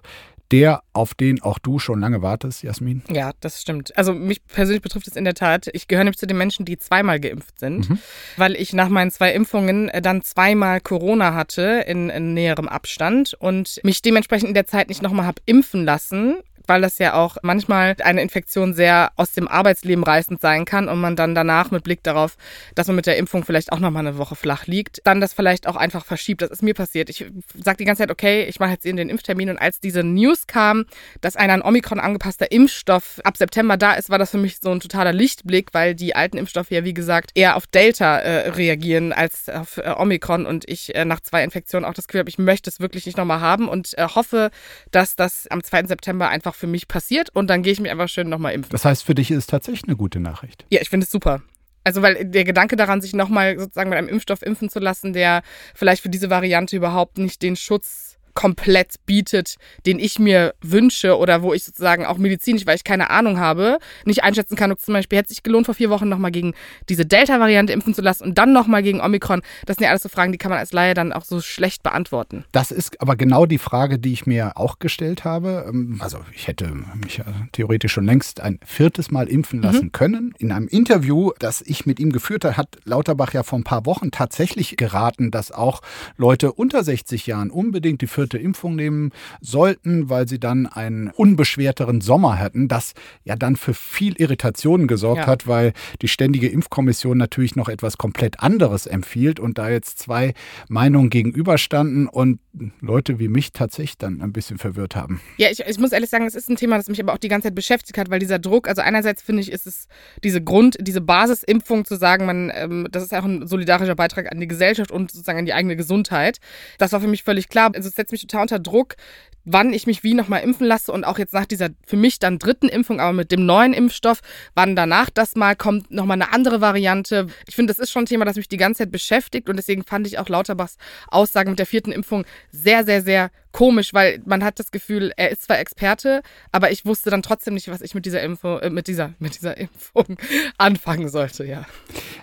Der, auf den auch du schon lange wartest, Jasmin? Ja, das stimmt. Also mich persönlich betrifft es in der Tat. Ich gehöre nämlich zu den Menschen, die zweimal geimpft sind, mhm. weil ich nach meinen zwei Impfungen äh, dann zweimal Corona hatte in, in näherem Abstand und mich dementsprechend in der Zeit nicht nochmal habe impfen lassen weil das ja auch manchmal eine Infektion sehr aus dem Arbeitsleben reißend sein kann und man dann danach mit Blick darauf, dass man mit der Impfung vielleicht auch nochmal eine Woche flach liegt, dann das vielleicht auch einfach verschiebt. Das ist mir passiert. Ich sage die ganze Zeit, okay, ich mache jetzt eben den Impftermin und als diese News kam, dass ein an Omikron angepasster Impfstoff ab September da ist, war das für mich so ein totaler Lichtblick, weil die alten Impfstoffe ja, wie gesagt, eher auf Delta äh, reagieren als auf äh, Omikron und ich äh, nach zwei Infektionen auch das Gefühl habe, ich möchte es wirklich nicht nochmal haben und äh, hoffe, dass das am 2. September einfach für mich passiert und dann gehe ich mich einfach schön nochmal impfen. Das heißt, für dich ist es tatsächlich eine gute Nachricht. Ja, ich finde es super. Also, weil der Gedanke daran, sich nochmal sozusagen mit einem Impfstoff impfen zu lassen, der vielleicht für diese Variante überhaupt nicht den Schutz komplett bietet, den ich mir wünsche oder wo ich sozusagen auch medizinisch, weil ich keine Ahnung habe, nicht einschätzen kann, ob zum Beispiel hätte es sich gelohnt, vor vier Wochen nochmal gegen diese Delta-Variante impfen zu lassen und dann nochmal gegen Omikron. Das sind ja alles so Fragen, die kann man als Laie dann auch so schlecht beantworten. Das ist aber genau die Frage, die ich mir auch gestellt habe. Ähm, also ich hätte mich theoretisch schon längst ein viertes Mal impfen mhm. lassen mhm. können. In einem Interview, das ich mit ihm geführt habe, hat Lauterbach ja vor ein paar Wochen tatsächlich geraten, dass auch Leute unter 60 Jahren unbedingt die vierte vierte Impfung nehmen sollten, weil sie dann einen unbeschwerteren Sommer hätten, das ja dann für viel Irritationen gesorgt ja. hat, weil die Ständige Impfkommission natürlich noch etwas komplett anderes empfiehlt und da jetzt zwei Meinungen gegenüberstanden und Leute wie mich tatsächlich dann ein bisschen verwirrt haben. Ja, ich, ich muss ehrlich sagen, es ist ein Thema, das mich aber auch die ganze Zeit beschäftigt hat, weil dieser Druck, also einerseits finde ich, ist es diese Grund, diese Basisimpfung zu sagen, man, ähm, das ist auch ein solidarischer Beitrag an die Gesellschaft und sozusagen an die eigene Gesundheit. Das war für mich völlig klar. Also es setzt mich total unter Druck, wann ich mich wie nochmal impfen lasse und auch jetzt nach dieser für mich dann dritten Impfung, aber mit dem neuen Impfstoff, wann danach das mal kommt, nochmal eine andere Variante. Ich finde, das ist schon ein Thema, das mich die ganze Zeit beschäftigt und deswegen fand ich auch Lauterbachs Aussagen mit der vierten Impfung sehr, sehr, sehr komisch, weil man hat das Gefühl, er ist zwar Experte, aber ich wusste dann trotzdem nicht, was ich mit dieser Impfung, äh, mit dieser, mit dieser Impfung anfangen sollte, ja.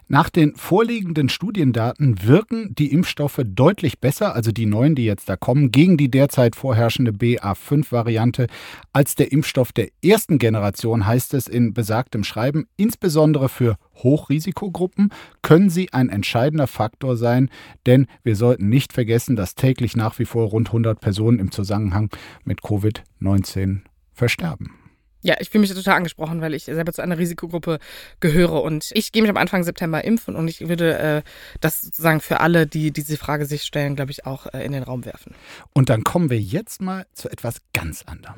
Nach den vorliegenden Studiendaten wirken die Impfstoffe deutlich besser, also die neuen, die jetzt da kommen, gegen die derzeit vorherrschende BA5-Variante als der Impfstoff der ersten Generation, heißt es in besagtem Schreiben. Insbesondere für Hochrisikogruppen können sie ein entscheidender Faktor sein, denn wir sollten nicht vergessen, dass täglich nach wie vor rund 100 Personen im Zusammenhang mit Covid-19 versterben. Ja, ich fühle mich total angesprochen, weil ich selber zu einer Risikogruppe gehöre und ich gehe mich am Anfang September impfen und ich würde äh, das sozusagen für alle, die diese Frage sich stellen, glaube ich, auch äh, in den Raum werfen. Und dann kommen wir jetzt mal zu etwas ganz anderem.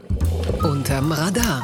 Unterm Radar.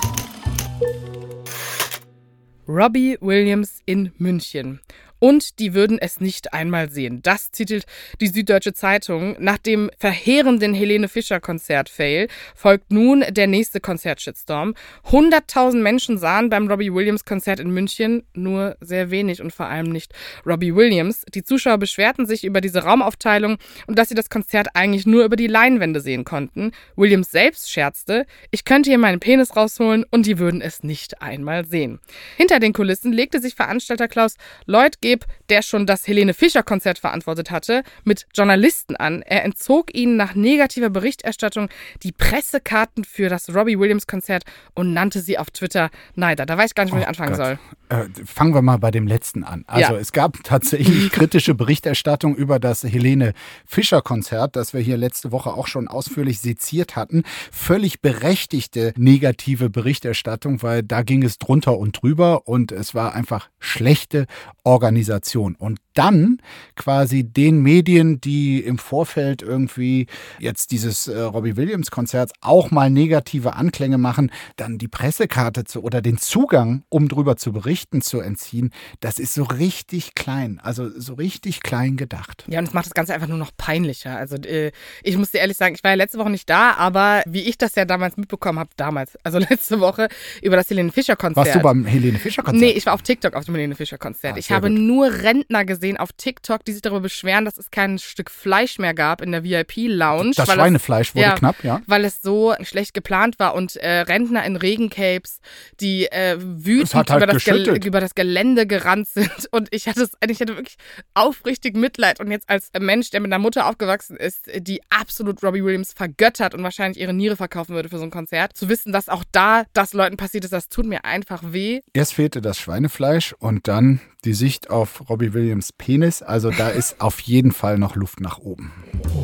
Robbie Williams in München. Und die würden es nicht einmal sehen. Das titelt die Süddeutsche Zeitung. Nach dem verheerenden Helene Fischer-Konzert-Fail folgt nun der nächste Konzertshitstorm. 100.000 Menschen sahen beim Robbie Williams-Konzert in München nur sehr wenig und vor allem nicht Robbie Williams. Die Zuschauer beschwerten sich über diese Raumaufteilung und dass sie das Konzert eigentlich nur über die Leinwände sehen konnten. Williams selbst scherzte, ich könnte hier meinen Penis rausholen und die würden es nicht einmal sehen. Hinter den Kulissen legte sich Veranstalter Klaus Lloyd Geb, der schon das Helene Fischer Konzert verantwortet hatte, mit Journalisten an. Er entzog ihnen nach negativer Berichterstattung die Pressekarten für das Robbie Williams Konzert und nannte sie auf Twitter Neider. Da weiß ich gar nicht, wo oh ich anfangen Gott. soll. Äh, fangen wir mal bei dem letzten an. Also ja. es gab tatsächlich kritische Berichterstattung über das Helene Fischer Konzert, das wir hier letzte Woche auch schon ausführlich seziert hatten. Völlig berechtigte negative Berichterstattung, weil da ging es drunter und drüber und es war einfach schlechte Organisation Organisation und dann quasi den Medien, die im Vorfeld irgendwie jetzt dieses äh, Robbie Williams Konzerts auch mal negative Anklänge machen, dann die Pressekarte zu oder den Zugang, um drüber zu berichten, zu entziehen, das ist so richtig klein, also so richtig klein gedacht. Ja, und es macht das Ganze einfach nur noch peinlicher. Also äh, ich muss dir ehrlich sagen, ich war ja letzte Woche nicht da, aber wie ich das ja damals mitbekommen habe, damals, also letzte Woche über das Helene Fischer Konzert. Warst du beim Helene Fischer Konzert? Nee, ich war auf TikTok auf dem Helene Fischer Konzert. Ah, ich habe gut. Nur Rentner gesehen auf TikTok, die sich darüber beschweren, dass es kein Stück Fleisch mehr gab in der VIP-Lounge. Das weil es- Schweinefleisch wurde ja, knapp, ja. Weil es so schlecht geplant war und äh, Rentner in Regencapes, die äh, wütend halt über, das über das Gelände gerannt sind. Und ich hatte, es, ich hatte wirklich aufrichtig Mitleid. Und jetzt als Mensch, der mit einer Mutter aufgewachsen ist, die absolut Robbie Williams vergöttert und wahrscheinlich ihre Niere verkaufen würde für so ein Konzert, zu wissen, dass auch da das Leuten passiert ist, das tut mir einfach weh. Erst fehlte das Schweinefleisch und dann die Sicht auf Robbie Williams Penis. Also da ist auf jeden Fall noch Luft nach oben.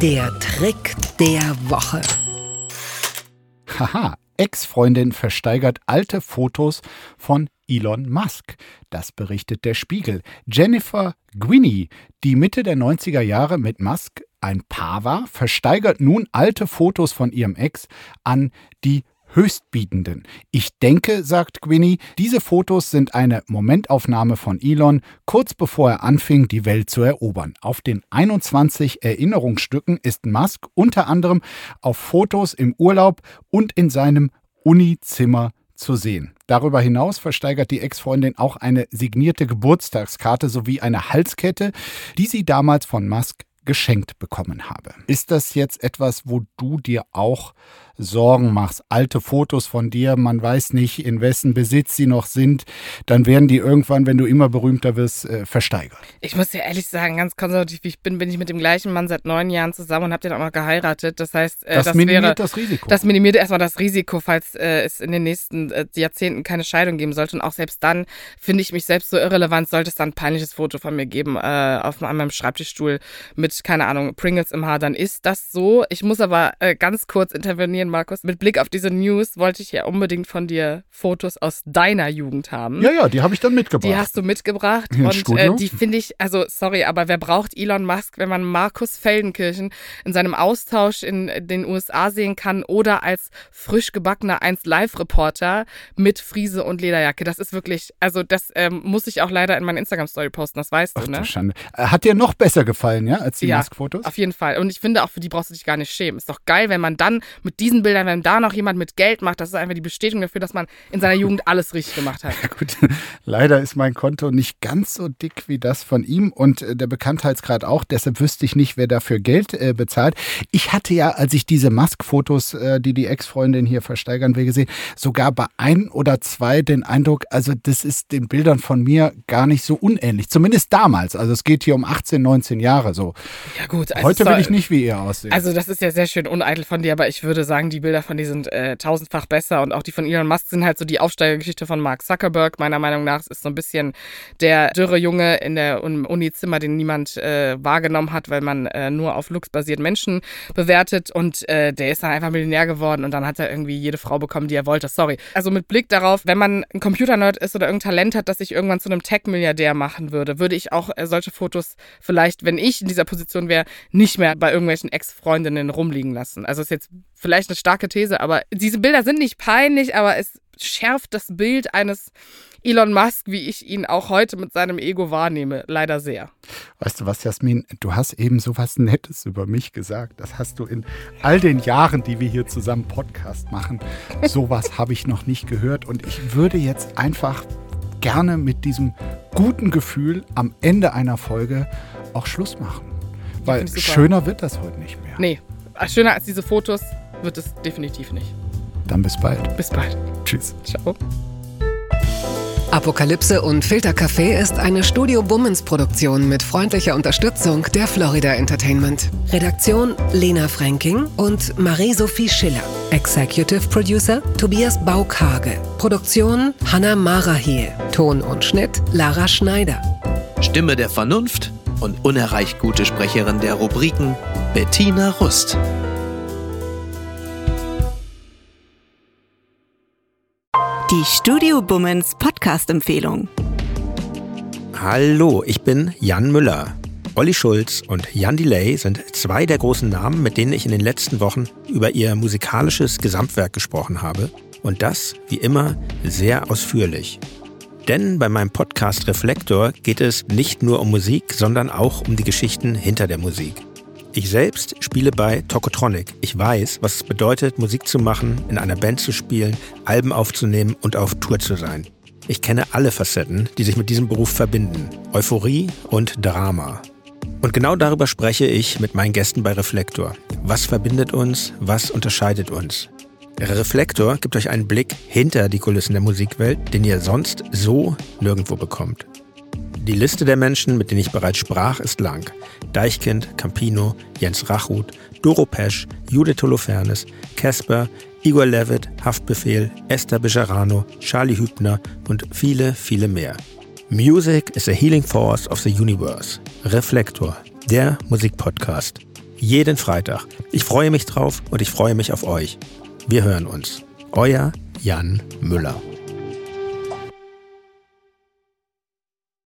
Der Trick der Woche. Haha, Ex-Freundin versteigert alte Fotos von Elon Musk. Das berichtet der Spiegel. Jennifer Gwynny, die Mitte der 90er Jahre mit Musk ein Paar war, versteigert nun alte Fotos von ihrem Ex an die Höchstbietenden. Ich denke, sagt Gwynny, diese Fotos sind eine Momentaufnahme von Elon, kurz bevor er anfing, die Welt zu erobern. Auf den 21 Erinnerungsstücken ist Musk unter anderem auf Fotos im Urlaub und in seinem Unizimmer zu sehen. Darüber hinaus versteigert die Ex-Freundin auch eine signierte Geburtstagskarte sowie eine Halskette, die sie damals von Musk geschenkt bekommen habe. Ist das jetzt etwas, wo du dir auch Sorgen machst? Alte Fotos von dir, man weiß nicht, in wessen Besitz sie noch sind, dann werden die irgendwann, wenn du immer berühmter wirst, äh, versteigert. Ich muss dir ehrlich sagen, ganz konservativ wie ich bin, bin ich mit dem gleichen Mann seit neun Jahren zusammen und habe den auch noch geheiratet. Das heißt, äh, Das, das, minimiert wäre das Risiko. Das minimiert erstmal das Risiko, falls äh, es in den nächsten äh, Jahrzehnten keine Scheidung geben sollte. Und auch selbst dann finde ich mich selbst so irrelevant, sollte es dann ein peinliches Foto von mir geben äh, auf meinem Schreibtischstuhl mit, keine Ahnung, Pringles im Haar, dann ist das so. Ich muss aber äh, ganz kurz intervenieren, Markus. Mit Blick auf diese News wollte ich ja unbedingt von dir Fotos aus deiner Jugend haben. ja, ja, die habe ich dann mitgebracht. Die hast du mitgebracht ins und äh, die finde ich, also sorry, aber wer braucht Elon Musk, wenn man Markus Feldenkirchen in seinem Austausch in den USA sehen kann oder als frisch gebackener 1 Live-Reporter mit Friese und Lederjacke? Das ist wirklich, also das ähm, muss ich auch leider in meine Instagram-Story posten, das weißt Ach du, du ne? Schande. Äh, Hat dir noch besser gefallen, ja, als die Ja, Musk-Fotos? Auf jeden Fall. Und ich finde auch, für die brauchst du dich gar nicht schämen. Ist doch geil, wenn man dann mit diesen Bildern, wenn da noch jemand mit Geld macht, das ist einfach die Bestätigung dafür, dass man in seiner Jugend alles richtig gemacht hat. Gut, leider ist mein Konto nicht ganz so dick wie das von ihm und äh, der Bekanntheitsgrad auch. Deshalb wüsste ich nicht, wer dafür Geld äh, bezahlt. Ich hatte ja, als ich diese Musk-Fotos, äh, die die Ex-Freundin hier versteigern will, gesehen, sogar bei ein oder zwei den Eindruck, also das ist den Bildern von mir gar nicht so unähnlich. Zumindest damals. Also es geht hier um 18, 19 Jahre so. Ja gut, also Heute will ich nicht wie ihr aussehen. Also das ist ja sehr schön uneitel von dir, aber ich würde sagen, die Bilder von dir sind äh, tausendfach besser und auch die von Elon Musk sind halt so die Aufsteigergeschichte von Mark Zuckerberg. Meiner Meinung nach ist so ein bisschen der dürre Junge in der im Uni-Zimmer, den niemand äh, wahrgenommen hat, weil man äh, nur auf Looks basiert Menschen bewertet und äh, der ist dann einfach Millionär geworden und dann hat er irgendwie jede Frau bekommen, die er wollte. Sorry. Also mit Blick darauf, wenn man ein Computernerd ist oder irgendein Talent hat, das sich irgendwann zu einem Tech-Milliardär machen würde, würde ich auch äh, solche Fotos vielleicht, wenn ich in dieser Position wäre, nicht mehr bei irgendwelchen Ex-Freundinnen rumliegen lassen. Also ist jetzt vielleicht eine starke These, aber diese Bilder sind nicht peinlich, aber es schärft das Bild eines Elon Musk, wie ich ihn auch heute mit seinem Ego wahrnehme, leider sehr. Weißt du was, Jasmin? Du hast eben so was Nettes über mich gesagt. Das hast du in all den Jahren, die wir hier zusammen Podcast machen. Sowas habe ich noch nicht gehört. Und ich würde jetzt einfach gerne mit diesem guten Gefühl am Ende einer Folge auch Schluss machen. Weil schöner wird das heute nicht mehr. Nee, schöner als diese Fotos wird es definitiv nicht. Dann bis bald. Bis bald. Tschüss. Ciao. Apokalypse und Filtercafé ist eine Studio Bummens Produktion mit freundlicher Unterstützung der Florida Entertainment. Redaktion Lena Fränking und Marie-Sophie Schiller. Executive Producer Tobias Baukage. Produktion Hanna Marahiel. Ton und Schnitt Lara Schneider. Stimme der Vernunft und unerreicht gute Sprecherin der Rubriken Bettina Rust. Die Studio Bummens Podcast-Empfehlung. Hallo, ich bin Jan Müller. Olli Schulz und Jan Delay sind zwei der großen Namen, mit denen ich in den letzten Wochen über ihr musikalisches Gesamtwerk gesprochen habe. Und das, wie immer, sehr ausführlich. Denn bei meinem Podcast Reflektor geht es nicht nur um Musik, sondern auch um die Geschichten hinter der Musik. Ich selbst spiele bei Tokotronic. Ich weiß, was es bedeutet, Musik zu machen, in einer Band zu spielen, Alben aufzunehmen und auf Tour zu sein. Ich kenne alle Facetten, die sich mit diesem Beruf verbinden. Euphorie und Drama. Und genau darüber spreche ich mit meinen Gästen bei Reflektor. Was verbindet uns? Was unterscheidet uns? Reflektor gibt euch einen Blick hinter die Kulissen der Musikwelt, den ihr sonst so nirgendwo bekommt. Die Liste der Menschen, mit denen ich bereits sprach, ist lang. Deichkind, Campino, Jens Rachut, Doro Pesch, Judith Holofernes, Casper, Igor Levitt, Haftbefehl, Esther Bejarano, Charlie Hübner und viele, viele mehr. Music is a healing force of the universe. Reflektor, der Musikpodcast. Jeden Freitag. Ich freue mich drauf und ich freue mich auf euch. Wir hören uns. Euer Jan Müller.